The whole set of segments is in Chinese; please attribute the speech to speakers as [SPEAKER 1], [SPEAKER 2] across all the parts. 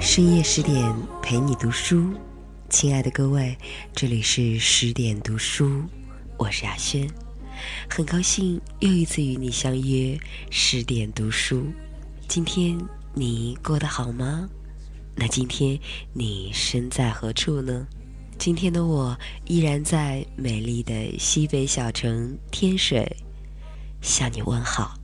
[SPEAKER 1] 深夜十点陪你读书，亲爱的各位，这里是十点读书，我是雅轩，很高兴又一次与你相约十点读书。今天你过得好吗？那今天你身在何处呢？今天的我依然在美丽的西北小城天水向你问好。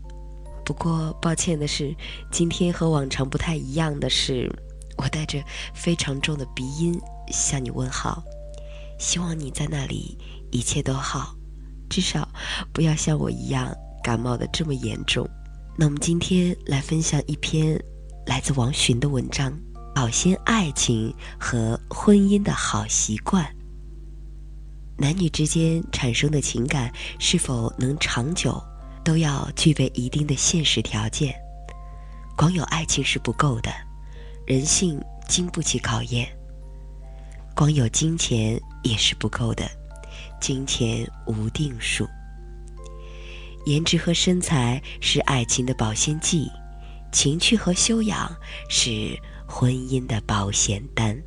[SPEAKER 1] 不过抱歉的是，今天和往常不太一样的是，我带着非常重的鼻音向你问好。希望你在那里一切都好，至少不要像我一样感冒的这么严重。那我们今天来分享一篇来自王洵的文章。保鲜爱情和婚姻的好习惯。男女之间产生的情感是否能长久，都要具备一定的现实条件。光有爱情是不够的，人性经不起考验。光有金钱也是不够的，金钱无定数。颜值和身材是爱情的保鲜剂，情趣和修养是。婚姻的保险单。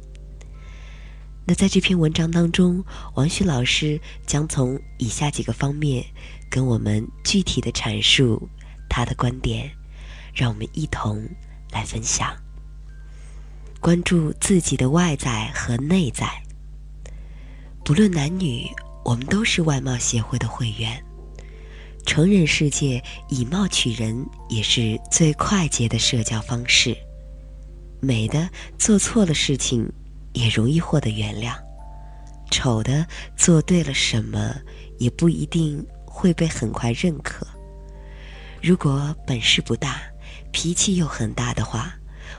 [SPEAKER 1] 那在这篇文章当中，王旭老师将从以下几个方面跟我们具体的阐述他的观点，让我们一同来分享。关注自己的外在和内在。不论男女，我们都是外貌协会的会员。成人世界以貌取人也是最快捷的社交方式。美的做错了事情，也容易获得原谅；丑的做对了什么，也不一定会被很快认可。如果本事不大，脾气又很大的话，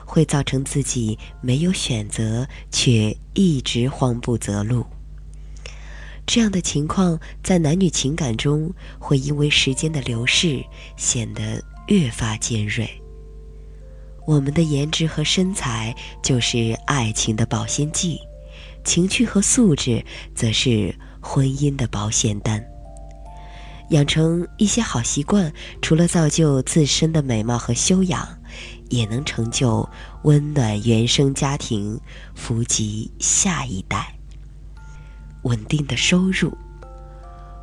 [SPEAKER 1] 会造成自己没有选择，却一直慌不择路。这样的情况在男女情感中，会因为时间的流逝，显得越发尖锐。我们的颜值和身材就是爱情的保鲜剂，情趣和素质则是婚姻的保险单。养成一些好习惯，除了造就自身的美貌和修养，也能成就温暖原生家庭，福及下一代。稳定的收入，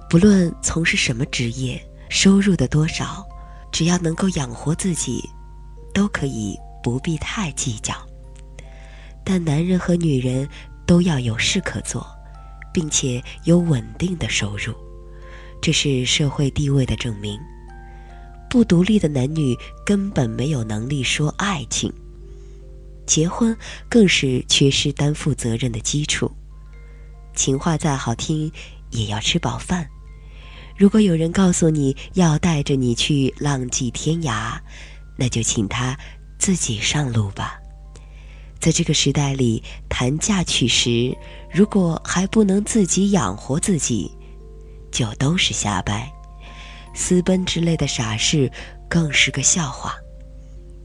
[SPEAKER 1] 不论从事什么职业，收入的多少，只要能够养活自己。都可以不必太计较，但男人和女人都要有事可做，并且有稳定的收入，这是社会地位的证明。不独立的男女根本没有能力说爱情，结婚更是缺失担负责任的基础。情话再好听，也要吃饱饭。如果有人告诉你要带着你去浪迹天涯，那就请他自己上路吧。在这个时代里，谈嫁娶时，如果还不能自己养活自己，就都是瞎掰。私奔之类的傻事，更是个笑话，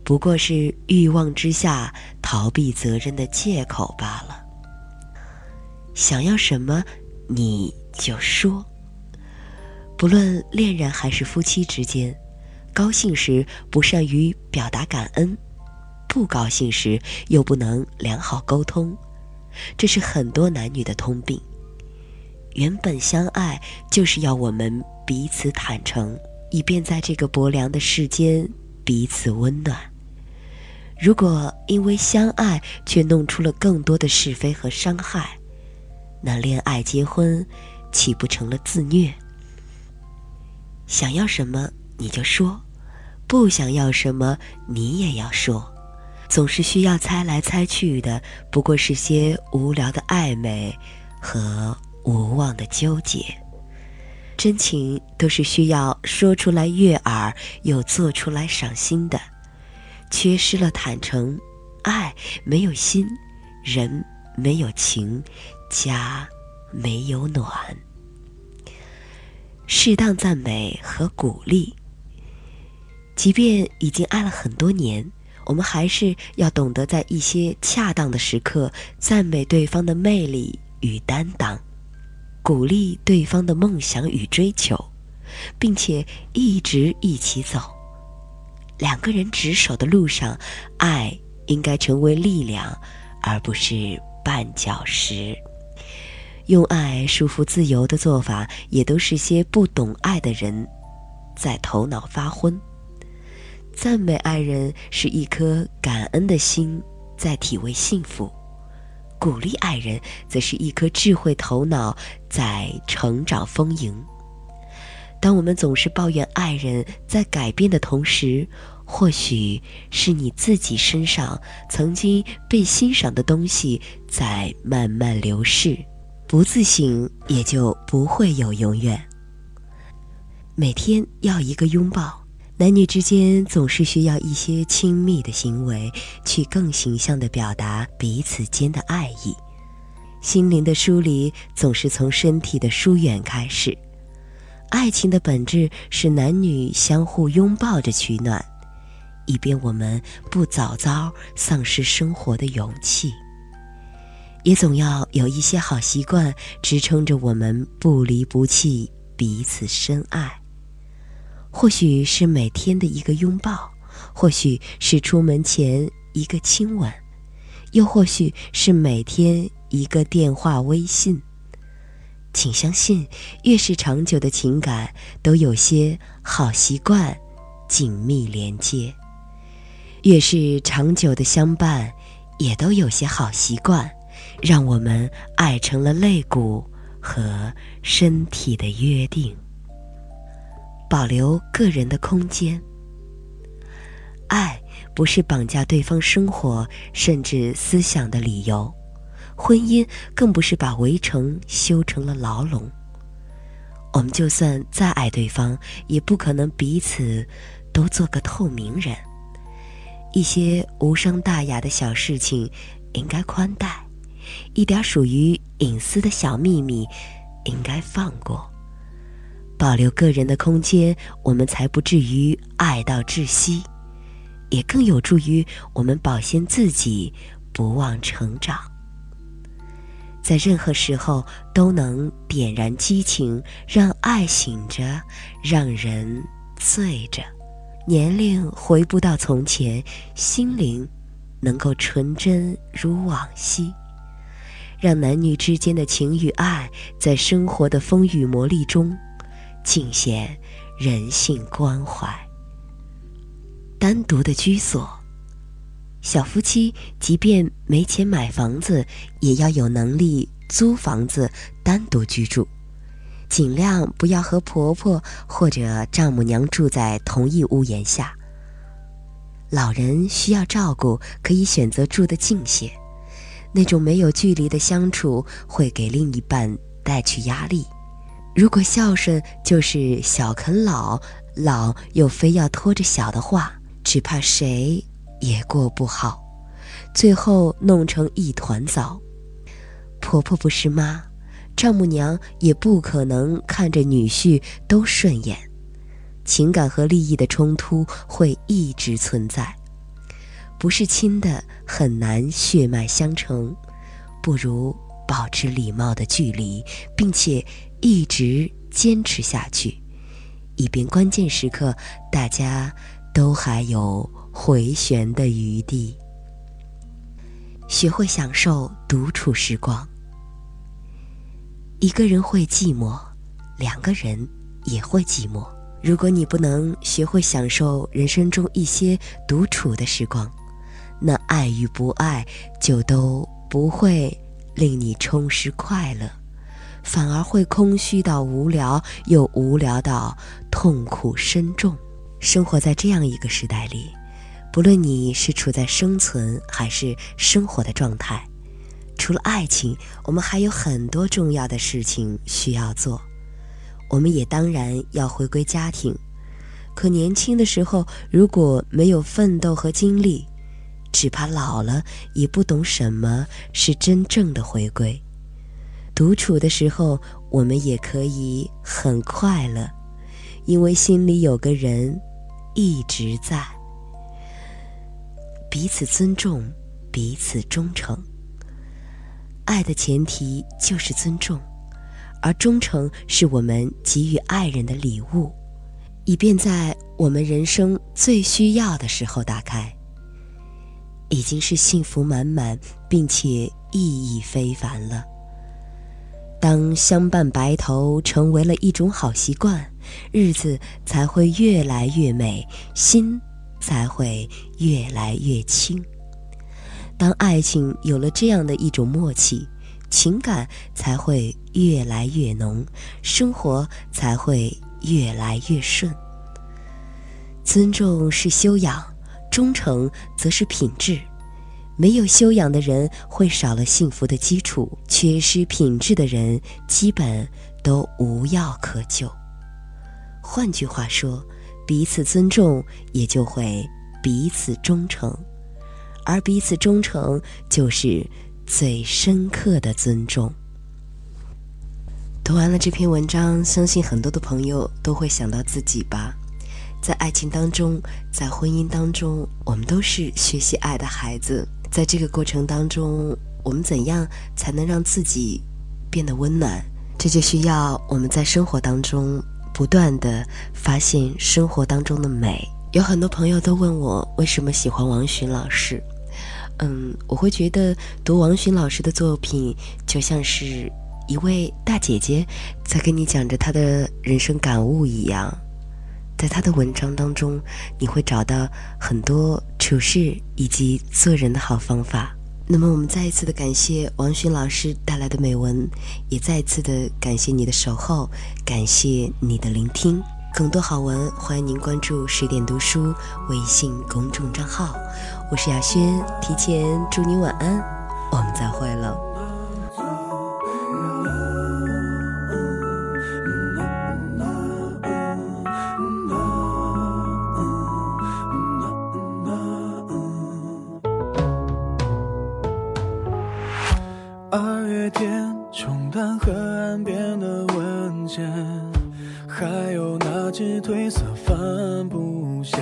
[SPEAKER 1] 不过是欲望之下逃避责任的借口罢了。想要什么，你就说。不论恋人还是夫妻之间。高兴时不善于表达感恩，不高兴时又不能良好沟通，这是很多男女的通病。原本相爱就是要我们彼此坦诚，以便在这个薄凉的世间彼此温暖。如果因为相爱却弄出了更多的是非和伤害，那恋爱结婚岂不成了自虐？想要什么？你就说，不想要什么，你也要说。总是需要猜来猜去的，不过是些无聊的暧昧和无望的纠结。真情都是需要说出来悦耳，又做出来赏心的。缺失了坦诚，爱没有心，人没有情，家没有暖。适当赞美和鼓励。即便已经爱了很多年，我们还是要懂得在一些恰当的时刻赞美对方的魅力与担当，鼓励对方的梦想与追求，并且一直一起走。两个人执手的路上，爱应该成为力量，而不是绊脚石。用爱束缚自由的做法，也都是些不懂爱的人在头脑发昏。赞美爱人是一颗感恩的心在体味幸福，鼓励爱人则是一颗智慧头脑在成长丰盈。当我们总是抱怨爱人在改变的同时，或许是你自己身上曾经被欣赏的东西在慢慢流逝。不自省，也就不会有永远。每天要一个拥抱，男女之间总是需要一些亲密的行为，去更形象地表达彼此间的爱意。心灵的疏离总是从身体的疏远开始。爱情的本质是男女相互拥抱着取暖，以便我们不早早丧失生活的勇气。也总要有一些好习惯支撑着我们不离不弃，彼此深爱。或许是每天的一个拥抱，或许是出门前一个亲吻，又或许是每天一个电话、微信。请相信，越是长久的情感，都有些好习惯紧密连接；越是长久的相伴，也都有些好习惯。让我们爱成了肋骨和身体的约定，保留个人的空间。爱不是绑架对方生活甚至思想的理由，婚姻更不是把围城修成了牢笼。我们就算再爱对方，也不可能彼此都做个透明人。一些无伤大雅的小事情，应该宽待。一点属于隐私的小秘密，应该放过，保留个人的空间，我们才不至于爱到窒息，也更有助于我们保鲜自己，不忘成长。在任何时候都能点燃激情，让爱醒着，让人醉着。年龄回不到从前，心灵能够纯真如往昔。让男女之间的情与爱，在生活的风雨磨砺中，尽显人性关怀。单独的居所，小夫妻即便没钱买房子，也要有能力租房子单独居住，尽量不要和婆婆或者丈母娘住在同一屋檐下。老人需要照顾，可以选择住得近些。那种没有距离的相处会给另一半带去压力。如果孝顺就是小啃老，老又非要拖着小的话，只怕谁也过不好，最后弄成一团糟。婆婆不是妈，丈母娘也不可能看着女婿都顺眼，情感和利益的冲突会一直存在。不是亲的很难血脉相承，不如保持礼貌的距离，并且一直坚持下去，以便关键时刻大家都还有回旋的余地。学会享受独处时光。一个人会寂寞，两个人也会寂寞。如果你不能学会享受人生中一些独处的时光，那爱与不爱就都不会令你充实快乐，反而会空虚到无聊，又无聊到痛苦深重。生活在这样一个时代里，不论你是处在生存还是生活的状态，除了爱情，我们还有很多重要的事情需要做。我们也当然要回归家庭，可年轻的时候如果没有奋斗和经历，只怕老了也不懂什么是真正的回归。独处的时候，我们也可以很快乐，因为心里有个人一直在。彼此尊重，彼此忠诚。爱的前提就是尊重，而忠诚是我们给予爱人的礼物，以便在我们人生最需要的时候打开。已经是幸福满满，并且意义非凡了。当相伴白头成为了一种好习惯，日子才会越来越美，心才会越来越轻。当爱情有了这样的一种默契，情感才会越来越浓，生活才会越来越顺。尊重是修养。忠诚则是品质，没有修养的人会少了幸福的基础，缺失品质的人基本都无药可救。换句话说，彼此尊重也就会彼此忠诚，而彼此忠诚就是最深刻的尊重。读完了这篇文章，相信很多的朋友都会想到自己吧。在爱情当中，在婚姻当中，我们都是学习爱的孩子。在这个过程当中，我们怎样才能让自己变得温暖？这就需要我们在生活当中不断的发现生活当中的美。有很多朋友都问我为什么喜欢王洵老师。嗯，我会觉得读王洵老师的作品，就像是一位大姐姐在跟你讲着她的人生感悟一样。在他的文章当中，你会找到很多处事以及做人的好方法。那么，我们再一次的感谢王洵老师带来的美文，也再一次的感谢你的守候，感谢你的聆听。更多好文，欢迎您关注十点读书微信公众账号。我是雅轩，提前祝你晚安，我们再会了。
[SPEAKER 2] 河岸边的文件，还有那只褪色帆布鞋，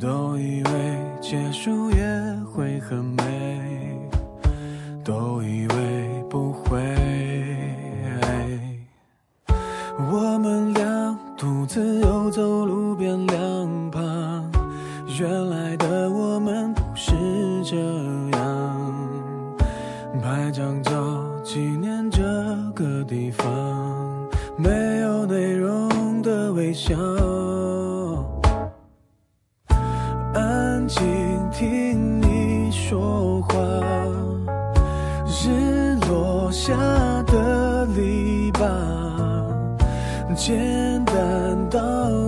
[SPEAKER 2] 都以为结束也会很美，都以为不会。我们俩独自游走路边两旁，原来的我们不是这样。拍张照纪念这个地方，没有内容的。微笑，安静听你说话。日落下的篱笆，简单道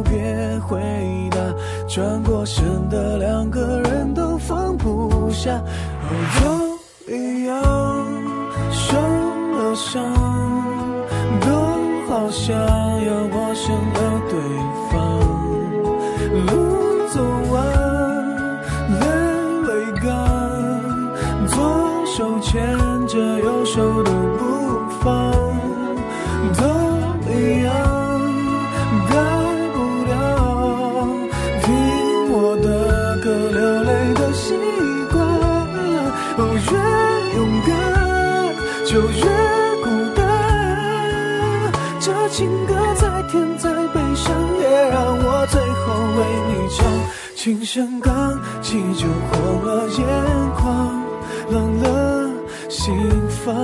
[SPEAKER 2] 别回答。转过身的两个人都放不下，哦都一样，了伤，都好像要陌生了。对方，路走完，泪泪干，左手牵着右手都不放，都一样，改不了听我的歌流泪的习惯。哦，越勇敢就越为你唱，轻声刚起就红了眼眶，冷了心房。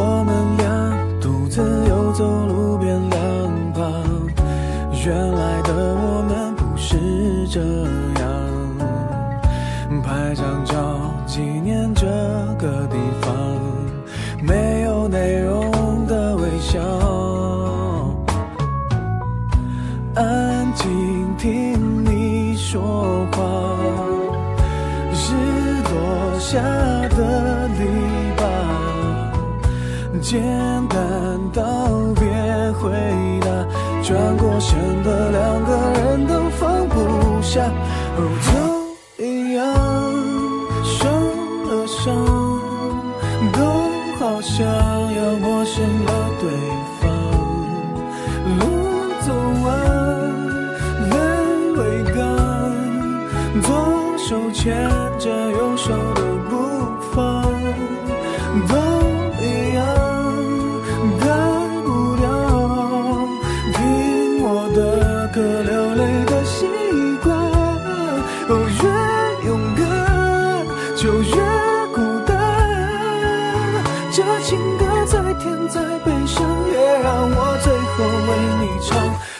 [SPEAKER 2] 我们俩独自游走路边两旁，原来的我。是这样拍张照纪念这个地方没有内容的微笑。安静听你说话是落下的篱笆简单道别回答转过身的两个人都下，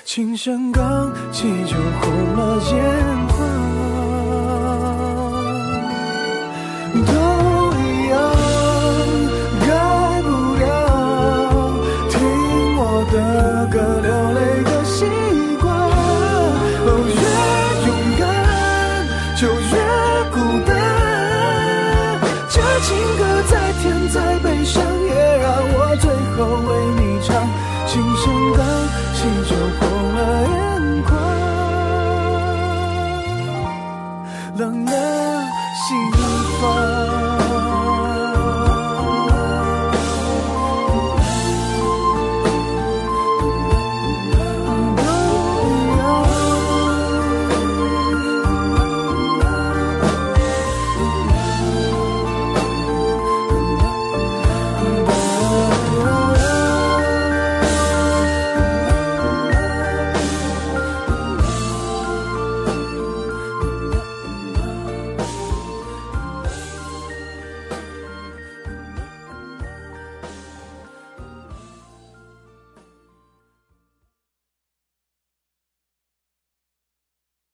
[SPEAKER 2] 琴声刚起就红了眼眶，都一样，改不了听我的歌流泪的习惯。哦，越勇敢就越孤单。这情歌再甜再悲伤，也让我最后为